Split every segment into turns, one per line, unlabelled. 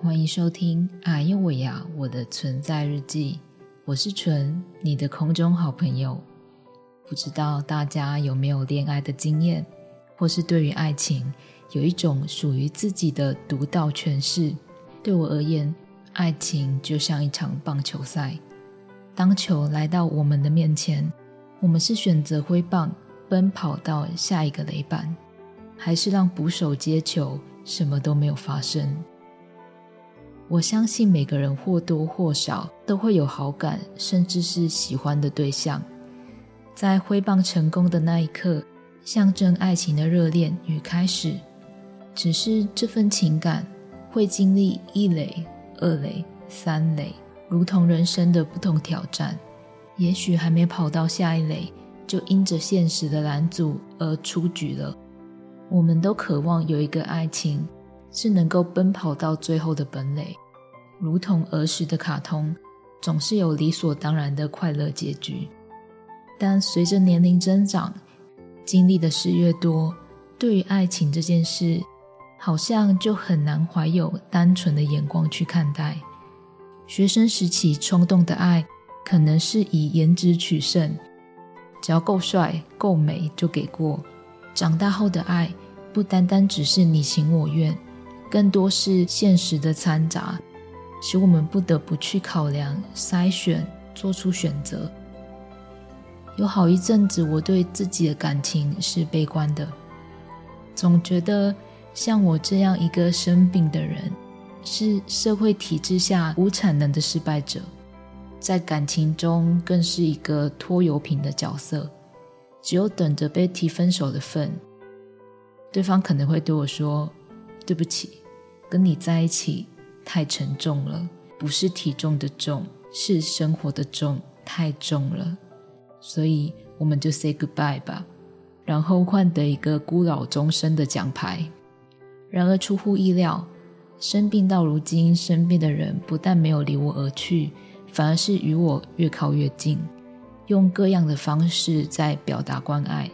欢迎收听《哎呦我呀我的存在日记》，我是纯，你的空中好朋友。不知道大家有没有恋爱的经验，或是对于爱情有一种属于自己的独到诠释？对我而言，爱情就像一场棒球赛，当球来到我们的面前，我们是选择挥棒奔跑到下一个垒板，还是让捕手接球，什么都没有发生？我相信每个人或多或少都会有好感，甚至是喜欢的对象。在挥棒成功的那一刻，象征爱情的热恋与开始。只是这份情感会经历一垒、二垒、三垒，如同人生的不同挑战。也许还没跑到下一垒，就因着现实的拦阻而出局了。我们都渴望有一个爱情。是能够奔跑到最后的本垒，如同儿时的卡通，总是有理所当然的快乐结局。但随着年龄增长，经历的事越多，对于爱情这件事，好像就很难怀有单纯的眼光去看待。学生时期冲动的爱，可能是以颜值取胜，只要够帅、够美就给过。长大后的爱，不单单只是你情我愿。更多是现实的掺杂，使我们不得不去考量、筛选、做出选择。有好一阵子，我对自己的感情是悲观的，总觉得像我这样一个生病的人，是社会体制下无产能的失败者，在感情中更是一个拖油瓶的角色，只有等着被提分手的份。对方可能会对我说：“对不起。”跟你在一起太沉重了，不是体重的重，是生活的重，太重了，所以我们就 say goodbye 吧，然后换得一个孤老终生的奖牌。然而出乎意料，生病到如今，身边的人不但没有离我而去，反而是与我越靠越近，用各样的方式在表达关爱。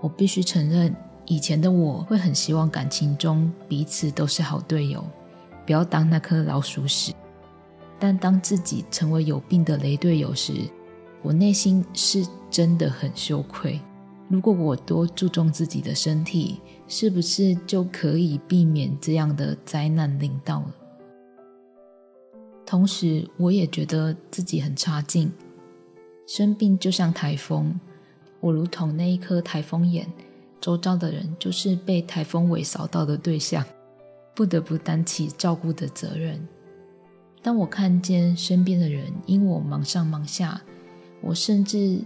我必须承认。以前的我会很希望感情中彼此都是好队友，不要当那颗老鼠屎。但当自己成为有病的雷队友时，我内心是真的很羞愧。如果我多注重自己的身体，是不是就可以避免这样的灾难临到了？同时，我也觉得自己很差劲。生病就像台风，我如同那一颗台风眼。周遭的人就是被台风尾扫到的对象，不得不担起照顾的责任。当我看见身边的人因我忙上忙下，我甚至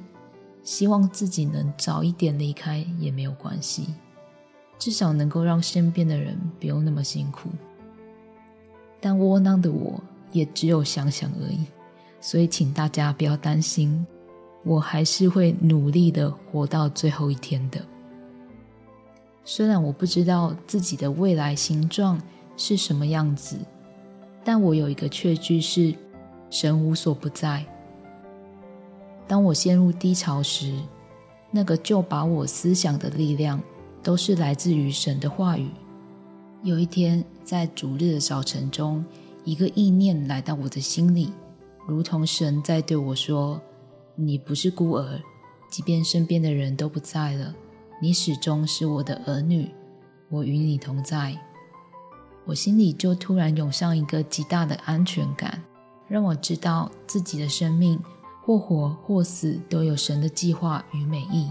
希望自己能早一点离开也没有关系，至少能够让身边的人不用那么辛苦。但窝囊的我也只有想想而已，所以请大家不要担心，我还是会努力的活到最后一天的。虽然我不知道自己的未来形状是什么样子，但我有一个确据是：神无所不在。当我陷入低潮时，那个就把我思想的力量都是来自于神的话语。有一天，在主日的早晨中，一个意念来到我的心里，如同神在对我说：“你不是孤儿，即便身边的人都不在了。”你始终是我的儿女，我与你同在。我心里就突然涌上一个极大的安全感，让我知道自己的生命或活或死都有神的计划与美意。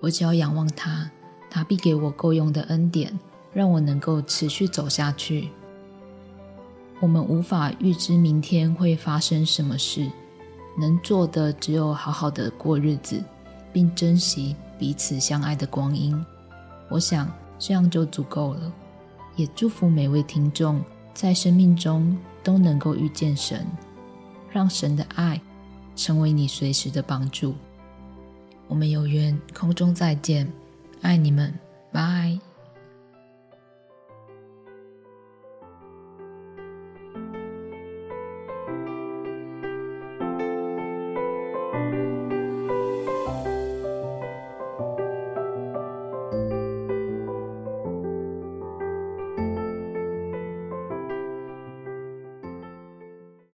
我只要仰望他，他必给我够用的恩典，让我能够持续走下去。我们无法预知明天会发生什么事，能做的只有好好的过日子，并珍惜。彼此相爱的光阴，我想这样就足够了。也祝福每位听众在生命中都能够遇见神，让神的爱成为你随时的帮助。我们有缘空中再见，爱你们，拜。